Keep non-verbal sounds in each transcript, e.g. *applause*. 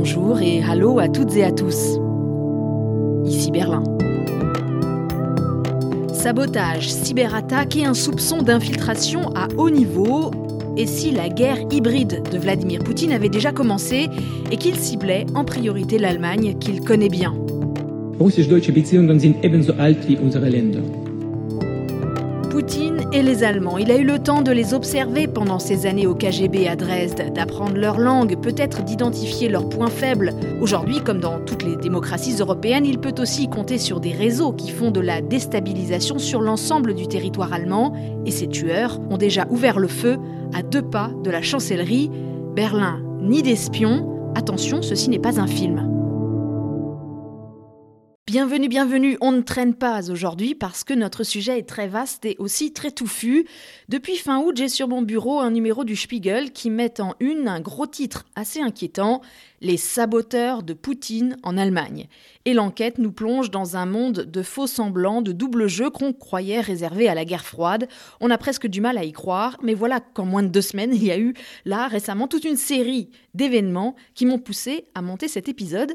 bonjour et hallo à toutes et à tous. Ici Berlin. Sabotage, cyberattaque et un soupçon d'infiltration à haut niveau. Et si la guerre hybride de Vladimir Poutine avait déjà commencé et qu'il ciblait en priorité l'Allemagne qu'il connaît bien? Poutine et les Allemands. Il a eu le temps de les observer pendant ses années au KGB à Dresde, d'apprendre leur langue, peut-être d'identifier leurs points faibles. Aujourd'hui, comme dans toutes les démocraties européennes, il peut aussi compter sur des réseaux qui font de la déstabilisation sur l'ensemble du territoire allemand. Et ces tueurs ont déjà ouvert le feu à deux pas de la chancellerie. Berlin, ni d'espions. Attention, ceci n'est pas un film. Bienvenue, bienvenue. On ne traîne pas aujourd'hui parce que notre sujet est très vaste et aussi très touffu. Depuis fin août, j'ai sur mon bureau un numéro du Spiegel qui met en une un gros titre assez inquiétant Les saboteurs de Poutine en Allemagne. Et l'enquête nous plonge dans un monde de faux semblants, de double jeu qu'on croyait réservé à la guerre froide. On a presque du mal à y croire, mais voilà qu'en moins de deux semaines, *laughs* il y a eu là récemment toute une série d'événements qui m'ont poussé à monter cet épisode.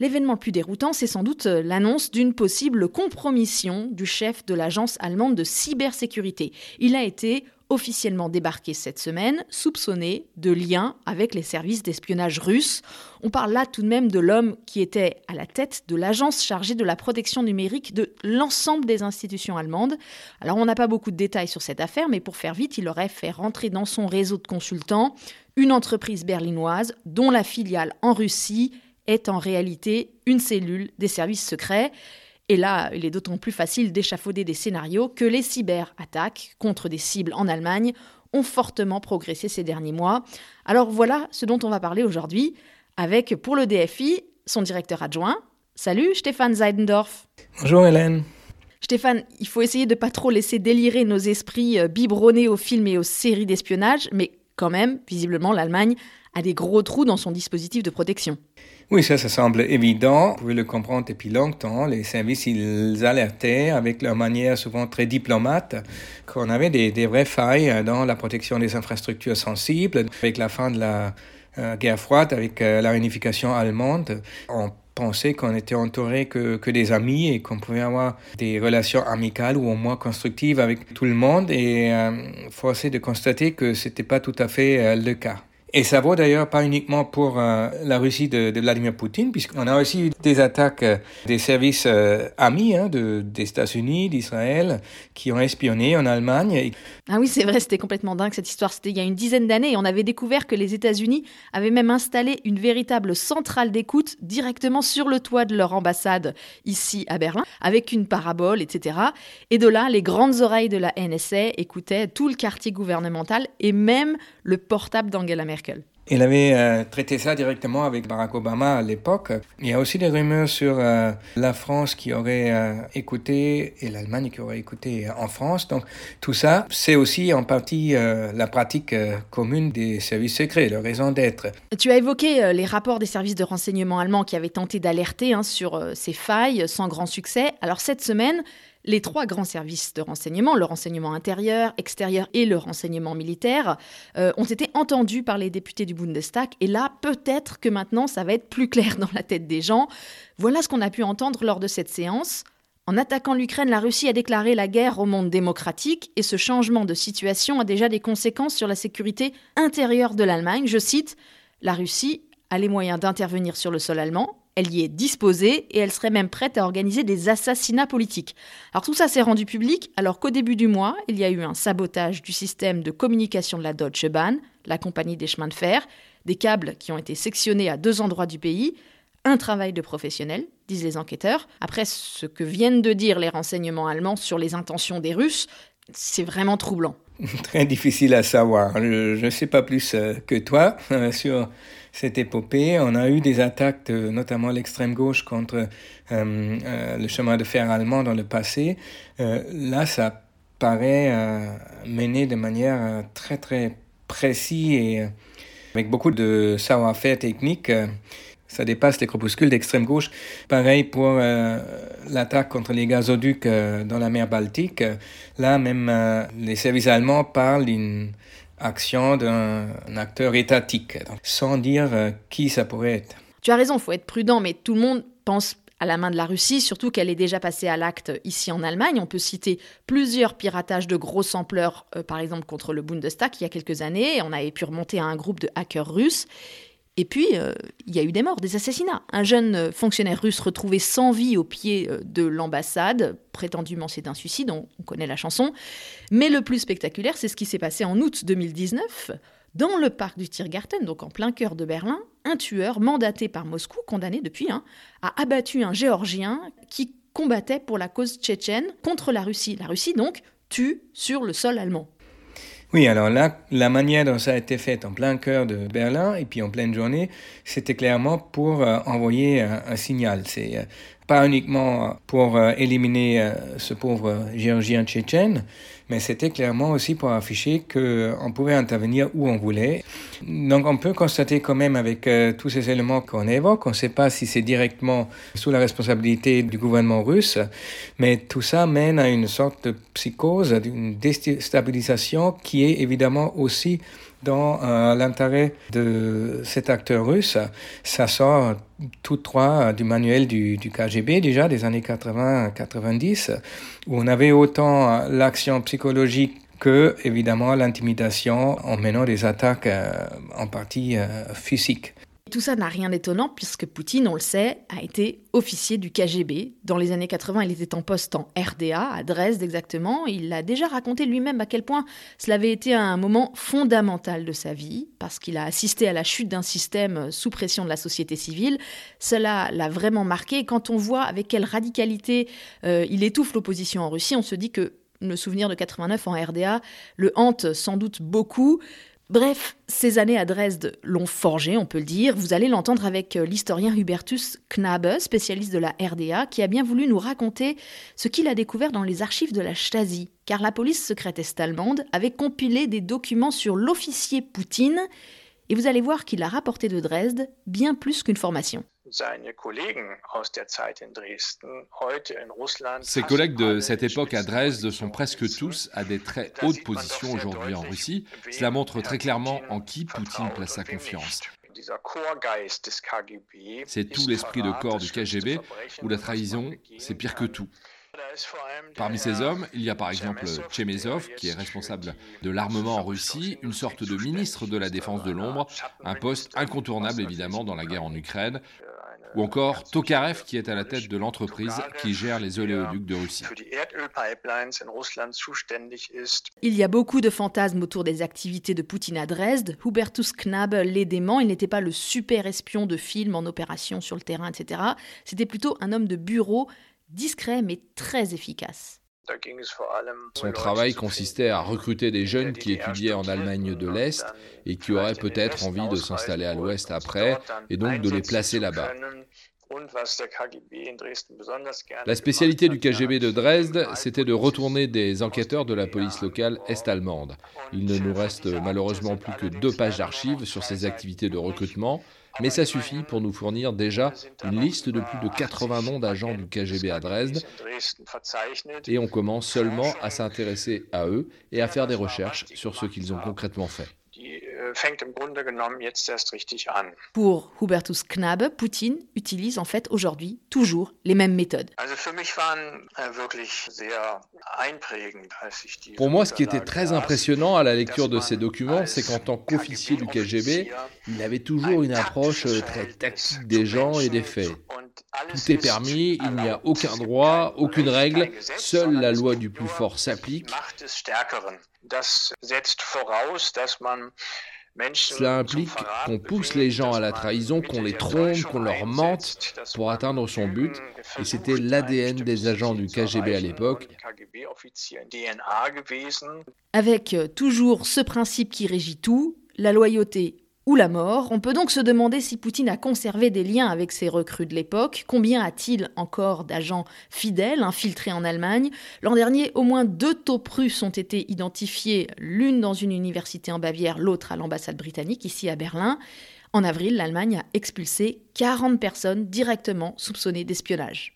L'événement plus déroutant, c'est sans doute euh, l'annonce d'une possible compromission du chef de l'agence allemande de cybersécurité. Il a été officiellement débarqué cette semaine, soupçonné de lien avec les services d'espionnage russes. On parle là tout de même de l'homme qui était à la tête de l'agence chargée de la protection numérique de l'ensemble des institutions allemandes. Alors on n'a pas beaucoup de détails sur cette affaire, mais pour faire vite, il aurait fait rentrer dans son réseau de consultants une entreprise berlinoise dont la filiale en Russie est en réalité une cellule des services secrets. Et là, il est d'autant plus facile d'échafauder des scénarios que les cyberattaques contre des cibles en Allemagne ont fortement progressé ces derniers mois. Alors voilà ce dont on va parler aujourd'hui avec, pour le DFI, son directeur adjoint. Salut Stéphane Seidendorf. Bonjour Hélène. Stéphane, il faut essayer de pas trop laisser délirer nos esprits euh, biberonnés aux films et aux séries d'espionnage, mais quand même, visiblement, l'Allemagne a des gros trous dans son dispositif de protection. Oui, ça, ça semble évident. Vous pouvez le comprendre depuis longtemps. Les services, ils alertaient avec leur manière souvent très diplomate qu'on avait des, vraies failles dans la protection des infrastructures sensibles. Avec la fin de la euh, guerre froide, avec euh, la réunification allemande, on pensait qu'on était entouré que, que des amis et qu'on pouvait avoir des relations amicales ou au moins constructives avec tout le monde et euh, de constater que c'était pas tout à fait euh, le cas. Et ça vaut d'ailleurs pas uniquement pour euh, la Russie de, Vladimir Poutine, puisqu'on a aussi eu des attaques euh, des services euh, amis hein, de, des États-Unis, d'Israël, qui ont espionné en Allemagne. Ah oui, c'est vrai, c'était complètement dingue cette histoire. C'était il y a une dizaine d'années et on avait découvert que les États-Unis avaient même installé une véritable centrale d'écoute directement sur le toit de leur ambassade ici à Berlin, avec une parabole, etc. Et de là, les grandes oreilles de la NSA écoutaient tout le quartier gouvernemental et même le portable d'Angela Merkel. Il avait euh, traité ça directement avec Barack Obama à l'époque. Il y a aussi des rumeurs sur euh, la France qui aurait euh, écouté et l'Allemagne qui aurait écouté en France. Donc tout ça, c'est aussi en partie la pratique commune des services secrets, leur raison d'être. Tu as évoqué les rapports des services de renseignement allemands qui avaient tenté d'alerter hein, sur ces failles sans grand succès. Alors cette semaine, les trois grands services de renseignement, le renseignement intérieur, extérieur et le renseignement militaire, euh, ont été entendus par les députés du Bundestag. Et là, peut-être que maintenant, ça va être plus clair dans la tête des gens. Voilà ce qu'on a pu entendre lors de cette séance. En attaquant l'Ukraine, la Russie a déclaré la guerre au monde démocratique et ce changement de situation a déjà des conséquences sur la sécurité intérieure de l'Allemagne. Je cite, La Russie a les moyens d'intervenir sur le sol allemand, elle y est disposée et elle serait même prête à organiser des assassinats politiques. Alors tout ça s'est rendu public alors qu'au début du mois, il y a eu un sabotage du système de communication de la Deutsche Bahn, la compagnie des chemins de fer, des câbles qui ont été sectionnés à deux endroits du pays, un travail de professionnel, disent les enquêteurs. Après ce que viennent de dire les renseignements allemands sur les intentions des Russes, c'est vraiment troublant. *laughs* Très difficile à savoir. Je ne sais pas plus euh, que toi euh, sur cette épopée. On a eu des attaques, notamment l'extrême gauche, contre euh, euh, le chemin de fer allemand dans le passé. Euh, là, ça paraît mené de manière très très précise et avec beaucoup de savoir-faire technique. ça dépasse les corpuscules d'extrême gauche. Pareil pour l'attaque contre les gazoducs dans la mer Baltique. Là, même les services allemands parlent d'une action d'un acteur étatique, sans dire euh, qui ça pourrait être. Tu as raison, faut être prudent, mais tout le monde pense à la main de la Russie, surtout qu'elle est déjà passée à l'acte ici en Allemagne. On peut citer plusieurs piratages de grosse ampleur, euh, par exemple contre le Bundestag il y a quelques années. On avait pu remonter à un groupe de hackers russes. Et puis, euh, il y a eu des morts, des assassinats. Un jeune fonctionnaire russe retrouvé sans vie au pied euh, de l'ambassade, prétendument c'est un suicide, on, on connaît la chanson. Mais le plus spectaculaire, c'est ce qui s'est passé en août 2019. Dans le parc du Tiergarten, donc en plein cœur de Berlin, un tueur mandaté par Moscou, condamné depuis, hein, a abattu un Géorgien qui combattait pour la cause tchétchène contre la Russie. La Russie, donc, tue sur le sol allemand. Oui, alors là, la manière dont ça a été fait en plein cœur de Berlin et puis en pleine journée, c'était clairement pour euh, envoyer un, signal. C'est euh, pas uniquement pour euh, éliminer euh, ce pauvre géorgien tchétchène, mais c'était clairement aussi pour afficher qu'on pouvait intervenir où on voulait. Donc on peut constater quand même avec euh, tous ces éléments qu'on évoque, on ne sait pas si c'est directement sous la responsabilité du gouvernement russe, mais tout ça mène à une sorte de psychose, d'une déstabilisation qui est évidemment aussi dans euh, l'intérêt de cet acteur russe. Ça sort tout droit du manuel du, du KGB déjà des années 80-90, où on avait autant l'action psychologique que évidemment l'intimidation en menant des attaques euh, en partie euh, physiques. Tout ça n'a rien d'étonnant puisque Poutine, on le sait, a été officier du KGB. Dans les années 80, il était en poste en RDA, à Dresde exactement. Il a déjà raconté lui-même à quel point cela avait été un moment fondamental de sa vie, parce qu'il a assisté à la chute d'un système sous pression de la société civile. Cela l'a vraiment marqué. Quand on voit avec quelle radicalité euh, il étouffe l'opposition en Russie, on se dit que le souvenir de 89 en RDA le hante sans doute beaucoup. Bref, ces années à Dresde l'ont forgé, on peut le dire. Vous allez l'entendre avec euh, l'historien Hubertus Knabe, spécialiste de la RDA, qui a bien voulu nous raconter ce qu'il a découvert dans les archives de la Stasi, car la police secrète est-allemande avait compilé des documents sur l'officier Poutine, et vous allez voir qu'il a rapporté de Dresde bien plus qu'une formation. Ses collègues de cette époque à Dresde sont presque tous à des très hautes positions aujourd'hui en Russie. Cela montre très clairement en qui Poutine place sa confiance. C'est tout l'esprit de corps du KGB où la trahison, c'est pire que tout. Parmi ces hommes, il y a par exemple Chemezov, qui est responsable de l'armement en Russie, une sorte de ministre de la Défense de l'ombre, un poste incontournable évidemment dans la guerre en Ukraine, ou encore Tokarev qui est à la tête de l'entreprise qui gère les oléoducs de Russie. Il y a beaucoup de fantasmes autour des activités de Poutine à Dresde. Hubertus Knabe les dément, il n'était pas le super espion de film en opération sur le terrain, etc. C'était plutôt un homme de bureau, discret mais très efficace. Son travail consistait à recruter des jeunes qui étudiaient en Allemagne de l'Est et qui auraient peut-être envie de s'installer à l'Ouest après, et donc de les placer là-bas. La spécialité du KGB de Dresde, c'était de retourner des enquêteurs de la police locale est-allemande. Il ne nous reste malheureusement plus que deux pages d'archives sur ces activités de recrutement, mais ça suffit pour nous fournir déjà une liste de plus de 80 noms d'agents du KGB à Dresde, et on commence seulement à s'intéresser à eux et à faire des recherches sur ce qu'ils ont concrètement fait. Pour Hubertus Knabe, Poutine utilise en fait aujourd'hui toujours les mêmes méthodes. Pour moi, ce qui était très impressionnant à la lecture de ces documents, c'est qu'en tant qu'officier du KGB, il avait toujours une approche euh, très tactique des gens et des faits. Tout est permis, il n'y a aucun droit, aucune règle, seule la loi du plus fort s'applique. Cela implique qu'on pousse les gens à la trahison, qu'on les trompe, qu'on leur mente pour atteindre son but. Et c'était l'ADN des agents du KGB à l'époque. Avec euh, toujours ce principe qui régit tout, la loyauté ou la mort. On peut donc se demander si Poutine a conservé des liens avec ses recrues de l'époque. Combien a-t-il encore d'agents fidèles infiltrés en Allemagne? L'an dernier, au moins deux taupes russes ont été identifiées, l'une dans une université en Bavière, l'autre à l'ambassade britannique, ici à Berlin. En avril, l'Allemagne a expulsé 40 personnes directement soupçonnées d'espionnage.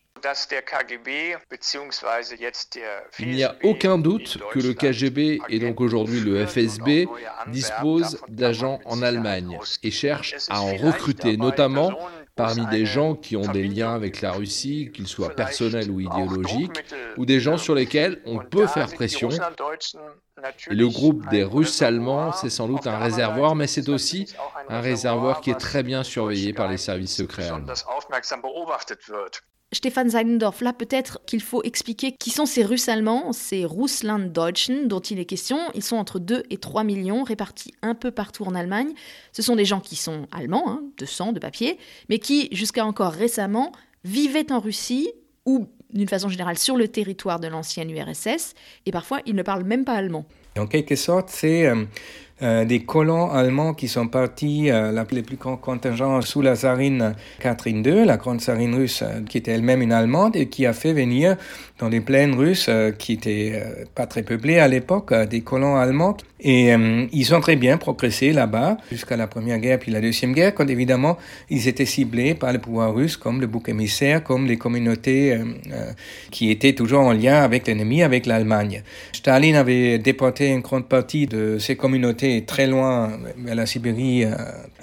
Il n'y a aucun doute que le KGB et donc aujourd'hui le FSB disposent d'agents en Allemagne et cherchent à en recruter, notamment parmi des gens qui ont des liens avec la Russie, qu'ils soient personnels ou idéologiques, ou des gens sur lesquels on peut faire pression. Et le groupe des Russes allemands, c'est sans doute un réservoir, mais c'est aussi un réservoir qui est très bien surveillé par les services secrets allemands. Stéphane Seinendorf, là peut-être qu'il faut expliquer qui sont ces Russes allemands, ces Russlanddeutschen dont il est question. Ils sont entre 2 et 3 millions, répartis un peu partout en Allemagne. Ce sont des gens qui sont allemands, hein, de sang, de papier, mais qui, jusqu'à encore récemment, vivaient en Russie ou d'une façon générale sur le territoire de l'ancienne URSS, et parfois ils ne parlent même pas allemand. En quelque sorte, c'est... Euh, euh, des colons allemands qui sont partis, euh, les plus grands contingents sous la tsarine Catherine II, la grande tsarine russe, euh, qui était elle-même une Allemande et qui a fait venir dans des plaines russes qui étaient pas très peuplées à l'époque, des colons allemands. Et ils ont très bien progressé là-bas jusqu'à la Première Guerre puis la Deuxième Guerre, quand évidemment ils étaient ciblés par le pouvoir russe comme le bouc émissaire, comme les communautés qui étaient toujours en lien avec l'ennemi, avec l'Allemagne. Staline avait déporté une grande partie de ces communautés très loin, vers la Sibérie. Euh,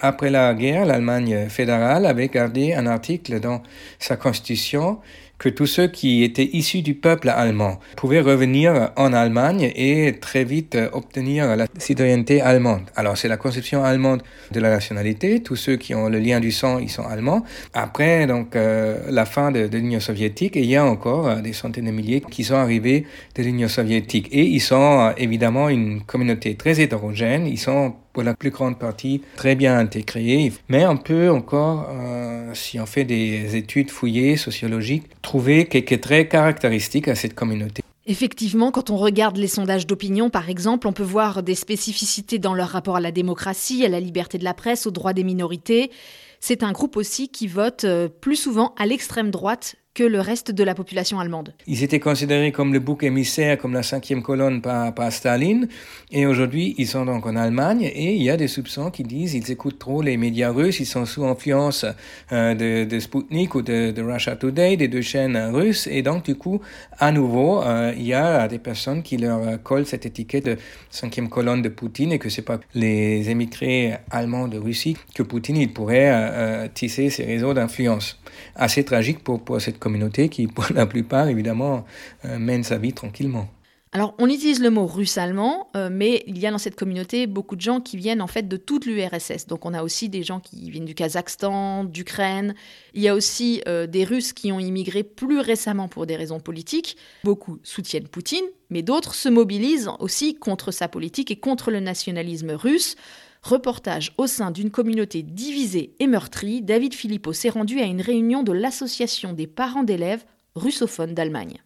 après la guerre, l'Allemagne fédérale avait gardé un article dans sa constitution que tous ceux qui étaient issus du peuple allemand pouvaient revenir en Allemagne et très vite obtenir la citoyenneté allemande. Alors c'est la conception allemande de la nationalité. Tous ceux qui ont le lien du sang, ils sont allemands. Après donc euh, la fin de, de l'Union soviétique, il y a encore euh, des centaines de milliers qui sont arrivés de l'Union soviétique et ils sont euh, évidemment une communauté très hétérogène. Ils sont pour la plus grande partie très bien intégrés. Mais on peut encore, euh, si on fait des études fouillées, sociologiques, trouver quelques traits caractéristiques à cette communauté. Effectivement, quand on regarde les sondages d'opinion, par exemple, on peut voir des spécificités dans leur rapport à la démocratie, à la liberté de la presse, aux droits des minorités. C'est un groupe aussi qui vote euh, plus souvent à l'extrême droite que le reste de la population allemande. Ils étaient considérés comme le bouc émissaire, comme la cinquième colonne par, Staline, et aujourd'hui ils sont donc en Allemagne, et il y a des soupçons qui disent qu'ils écoutent trop les médias russes, ils sont sous influence euh, de, de, Sputnik ou de, de, Russia Today, des deux chaînes russes, et donc du coup, à nouveau, euh, il y a des personnes qui leur collent cette étiquette de cinquième colonne de Poutine, et que c'est pas les émigrés allemands de Russie que Poutine il pourrait euh, tisser ses réseaux d'influence. Assez tragique pour, pour cette communauté qui, *laughs* pour la plupart, évidemment, euh, mène sa vie tranquillement. Alors, on utilise le mot russe-allemand, euh, mais il y a dans cette communauté beaucoup de gens qui viennent en fait de toute l'URSS. Donc, on a aussi des gens qui viennent du Kazakhstan, d'Ukraine. Il y a aussi euh, des Russes qui ont immigré plus récemment pour des raisons politiques. Beaucoup soutiennent Poutine, mais d'autres se mobilisent aussi contre sa politique et contre le nationalisme russe. Reportage au sein d'une communauté divisée et meurtrie, David Philippot s'est rendu à une réunion de l'association des parents d'élèves russophones d'Allemagne.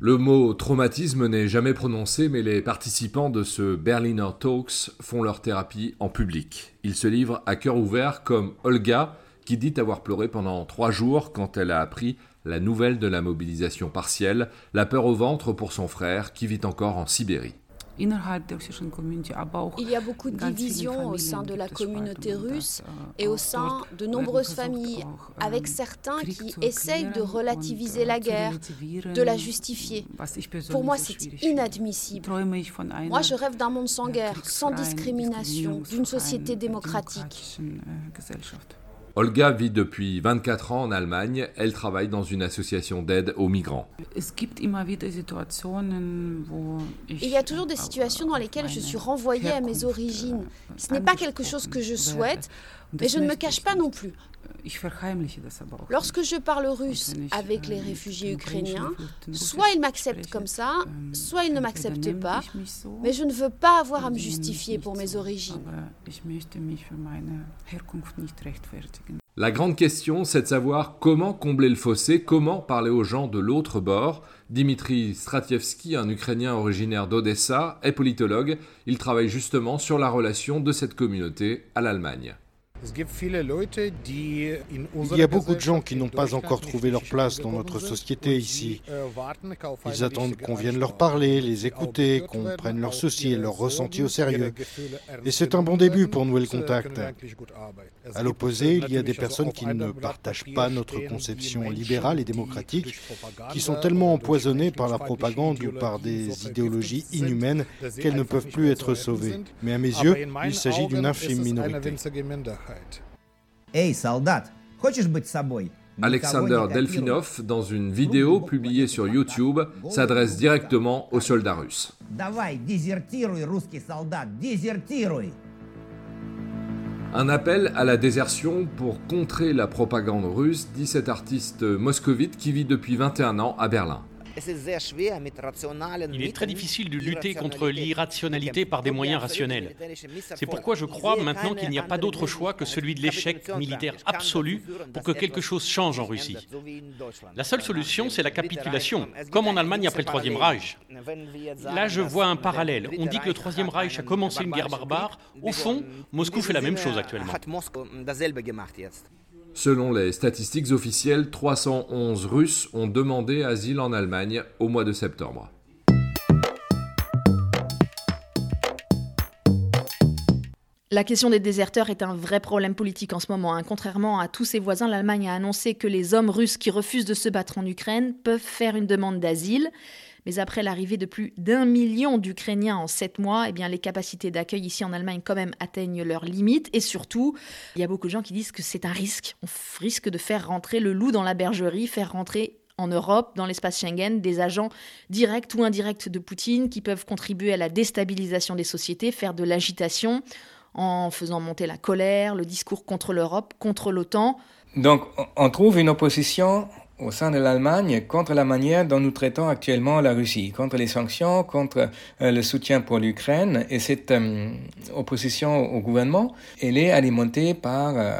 Le mot traumatisme n'est jamais prononcé, mais les participants de ce Berliner Talks font leur thérapie en public. Ils se livrent à cœur ouvert comme Olga, qui dit avoir pleuré pendant trois jours quand elle a appris la nouvelle de la mobilisation partielle, la peur au ventre pour son frère qui vit encore en Sibérie. Il y a beaucoup de divisions au sein de la communauté russe et au sein de nombreuses familles, avec certains qui essayent de relativiser la guerre, de la justifier. Pour moi, c'est inadmissible. Moi, je rêve d'un monde sans guerre, sans discrimination, d'une société démocratique. Olga vit depuis 24 ans en Allemagne. Elle travaille dans une association d'aide aux migrants. Il y a toujours des situations dans lesquelles je suis renvoyée à mes origines. Ce n'est pas quelque chose que je souhaite, mais je ne me cache pas non plus. Lorsque je parle russe avec les réfugiés ukrainiens, soit ils m'acceptent comme ça, soit ils ne m'acceptent pas, mais je ne veux pas avoir à me justifier pour mes origines. La grande question, c'est de savoir comment combler le fossé, comment parler aux gens de l'autre bord. Dimitri Stratievski, un Ukrainien originaire d'Odessa, est politologue. Il travaille justement sur la relation de cette communauté à l'Allemagne. Il y a beaucoup de gens qui n'ont pas encore trouvé leur place dans notre société ici. Ils attendent qu'on vienne leur parler, les écouter, qu'on prenne leurs soucis et leurs ressentis au sérieux. Et c'est un bon début pour nouer le contact. À l'opposé, il y a des personnes qui ne partagent pas notre conception libérale et démocratique, qui sont tellement empoisonnées par la propagande ou par des idéologies inhumaines qu'elles ne peuvent plus être sauvées. Mais à mes yeux, il s'agit d'une infime minorité. Alexander Delfinov, dans une vidéo publiée sur YouTube, s'adresse directement aux soldats russes. Un appel à la désertion pour contrer la propagande russe, dit cet artiste moscovite qui vit depuis 21 ans à Berlin. Il est très difficile de lutter contre l'irrationalité par des moyens rationnels. C'est pourquoi je crois maintenant qu'il n'y a pas d'autre choix que celui de l'échec militaire absolu pour que quelque chose change en Russie. La seule solution, c'est la capitulation, comme en Allemagne après le Troisième Reich. Là, je vois un parallèle. On dit que le Troisième Reich a commencé une guerre barbare. Au fond, Moscou fait la même chose actuellement. Selon les statistiques officielles, 311 Russes ont demandé asile en Allemagne au mois de septembre. La question des déserteurs est un vrai problème politique en ce moment. Hein. Contrairement à tous ses voisins, l'Allemagne a annoncé que les hommes russes qui refusent de se battre en Ukraine peuvent faire une demande d'asile. Mais après l'arrivée de plus d'un million d'Ukrainiens en sept mois, eh bien, les capacités d'accueil ici en Allemagne quand même atteignent leurs limites. Et surtout, il y a beaucoup de gens qui disent que c'est un risque. On risque de faire rentrer le loup dans la bergerie, faire rentrer en Europe, dans l'espace Schengen, des agents directs ou indirects de Poutine qui peuvent contribuer à la déstabilisation des sociétés, faire de l'agitation en faisant monter la colère, le discours contre l'Europe, contre l'OTAN. Donc on trouve une opposition au sein de l'Allemagne contre la manière dont nous traitons actuellement la Russie, contre les sanctions, contre euh, le soutien pour l'Ukraine. Et cette euh, opposition au gouvernement, elle est alimentée par euh,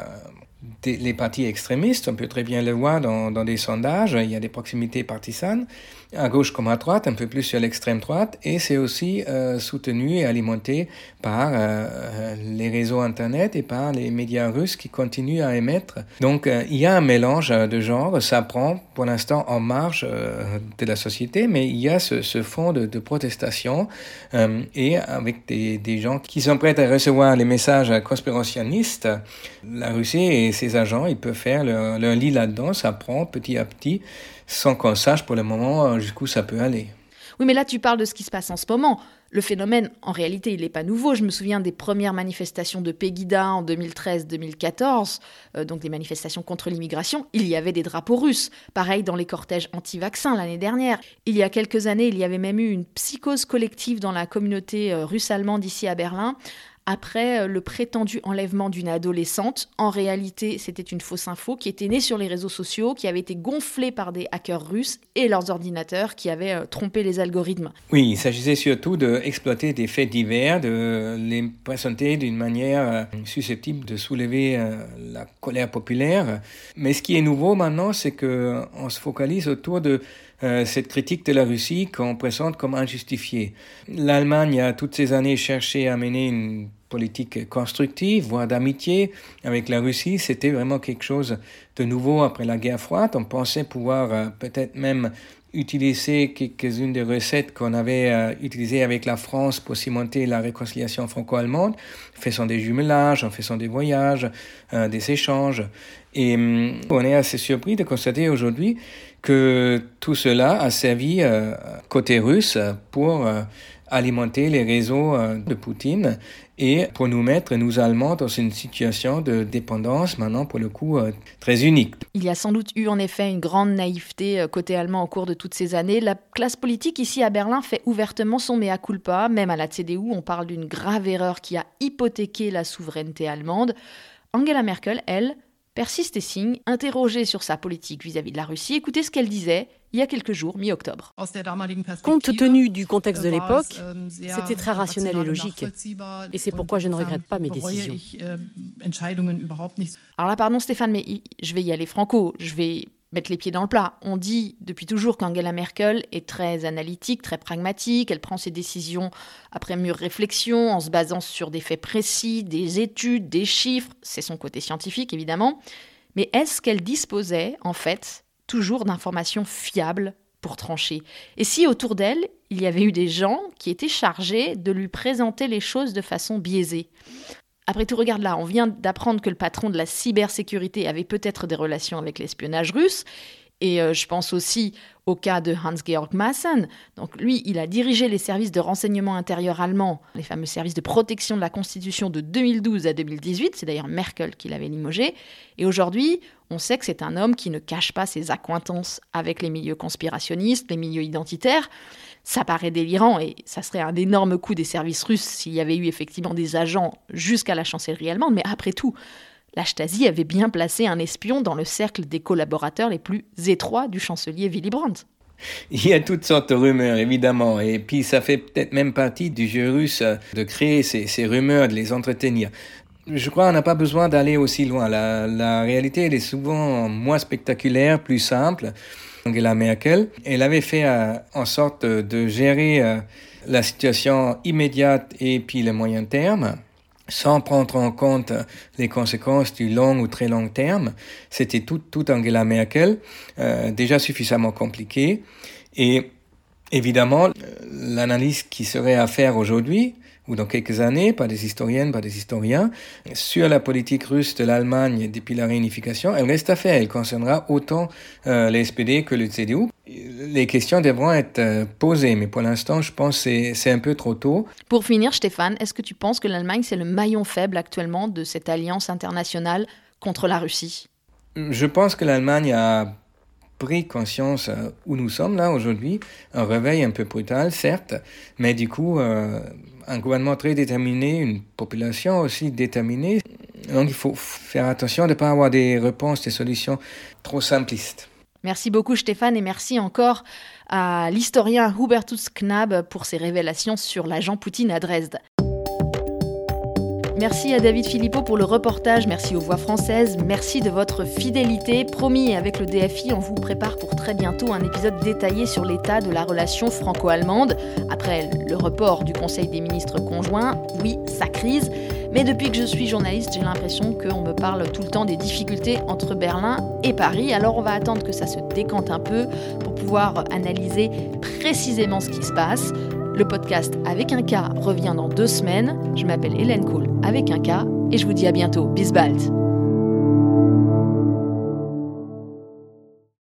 les partis extrémistes. On peut très bien le voir dans, dans des sondages. Il y a des proximités partisanes à gauche comme à droite, un peu plus sur l'extrême droite, et c'est aussi euh, soutenu et alimenté par euh, les réseaux Internet et par les médias russes qui continuent à émettre. Donc euh, il y a un mélange de genres, ça prend pour l'instant en marge de la société, mais il y a ce, ce fond de, protestation et avec des, des, gens qui sont prêts à recevoir les messages conspirationnistes, la Russie et ses agents, ils peuvent faire leur, leur lit là-dedans, ça prend petit à petit sans qu'on sache pour le moment euh, jusqu'où ça peut aller. Oui, mais là, tu parles de ce qui se passe en ce moment. Le phénomène, en réalité, il n'est pas nouveau. Je me souviens des premières manifestations de Pegida en 2013-2014, euh, donc des manifestations contre l'immigration. Il y avait des drapeaux russes. Pareil dans les cortèges anti-vaccins l'année dernière. Il y a quelques années, il y avait même eu une psychose collective dans la communauté euh, russe-allemande ici à Berlin après euh, le prétendu enlèvement d'une adolescente. En réalité, c'était une fausse info qui était née sur les réseaux sociaux, qui avait été gonflée par des hackers russes et leurs ordinateurs qui avaient euh, trompé les algorithmes. Oui, il s'agissait surtout d'exploiter des faits divers, de les présenter d'une manière euh, susceptible de soulever la colère populaire. Mais ce qui est nouveau maintenant, c'est qu'on se focalise autour de cette critique de la Russie qu'on présente comme injustifiée. L'Allemagne a toutes ces années cherché à mener une politique constructive, voire d'amitié avec la Russie. C'était vraiment quelque chose de nouveau après la guerre froide. On pensait pouvoir euh, peut-être même utiliser quelques-unes des recettes qu'on avait euh, utilisées avec la France pour cimenter la réconciliation franco-allemande, faisant des jumelages, en faisant des voyages, euh, des échanges. Et on est assez surpris de constater aujourd'hui que tout cela a servi côté russe pour alimenter les réseaux de Poutine et pour nous mettre, nous Allemands, dans une situation de dépendance maintenant, pour le coup, euh, très unique. Il y a sans doute eu en effet une grande naïveté euh, côté allemand au cours de toutes ces années. La classe politique ici à Berlin fait ouvertement son mea culpa, même à la CDU, on parle d'une grave erreur qui a hypothéqué la souveraineté allemande. Angela Merkel, elle, persiste et signe, interrogée sur sa politique vis-à-vis -vis de la Russie. Écoutez ce qu'elle disait il y a quelques jours, mi-octobre. Compte tenu du contexte de l'époque, c'était très rationnel et logique. Et c'est pourquoi je ne regrette pas mes décisions. Alors là, pardon Stéphane, mais je vais y aller franco. Je vais mettre les pieds dans le plat. On dit depuis toujours qu'Angela Merkel est très analytique, très pragmatique, elle prend ses décisions après mûre réflexion, en se basant sur des faits précis, des études, des chiffres, c'est son côté scientifique évidemment, mais est-ce qu'elle disposait en fait toujours d'informations fiables pour trancher? Et si autour d'elle, il y avait eu des gens qui étaient chargés de lui présenter les choses de façon biaisée? Après tout, regarde là, on vient d'apprendre que le patron de la cybersécurité avait peut-être des relations avec l'espionnage russe. Et euh, je pense aussi au cas de Hans-Georg Maassen. Donc lui, il a dirigé les services de renseignement intérieur allemands, les fameux services de protection de la Constitution de 2012 à 2018. C'est d'ailleurs Merkel qui l'avait limogé. Et aujourd'hui, on sait que c'est un homme qui ne cache pas ses accointances avec les milieux conspirationnistes, les milieux identitaires. Ça paraît délirant et ça serait un énorme coup des services russes s'il y avait eu effectivement des agents jusqu'à la chancellerie allemande, mais après tout, la Stasi avait bien placé un espion dans le cercle des collaborateurs les plus étroits du chancelier Willy Brandt. Il y a toutes sortes de rumeurs, évidemment, et puis ça fait peut-être même partie du jeu russe de créer ces, rumeurs, de les entretenir. Je crois qu'on n'a pas besoin d'aller aussi loin. La, la réalité, elle est souvent moins spectaculaire, plus simple. Angela Merkel. Elle avait fait euh, en sorte de gérer euh, la situation immédiate et puis le moyen terme sans prendre en compte les conséquences du long ou très long terme. C'était tout, tout Angela Merkel, euh, déjà suffisamment compliqué. Et évidemment, l'analyse qui serait à faire aujourd'hui, ou dans quelques années, par des historiennes, par des historiens, sur la politique russe de l'Allemagne depuis la réunification, elle reste à faire. Elle concernera autant euh, les SPD que le CDU. Les questions devront être euh, posées, mais pour l'instant, je pense que c'est un peu trop tôt. Pour finir, Stéphane, est-ce que tu penses que l'Allemagne, c'est le maillon faible actuellement de cette alliance internationale contre la Russie? Je pense que l'Allemagne a pris conscience euh, où nous sommes là aujourd'hui, un réveil un peu brutal, certes, mais du coup, euh, un gouvernement très déterminé, une population aussi déterminée. Donc il faut faire attention de ne pas avoir des réponses, des solutions trop simplistes. Merci beaucoup Stéphane et merci encore à l'historien Hubertus Knab pour ses révélations sur l'agent Poutine à Dresde. Merci à David Philippot pour le reportage, merci aux voix françaises, merci de votre fidélité. Promis, avec le DFI, on vous prépare pour très bientôt un épisode détaillé sur l'état de la relation franco-allemande. Après le report du Conseil des ministres conjoints, oui, ça crise. Mais depuis que je suis journaliste, j'ai l'impression qu'on me parle tout le temps des difficultés entre Berlin et Paris. Alors on va attendre que ça se décante un peu pour pouvoir analyser précisément ce qui se passe. Le podcast avec un K revient dans deux semaines. Je m'appelle Hélène Kohl avec un K et je vous dis à bientôt. Bis bald.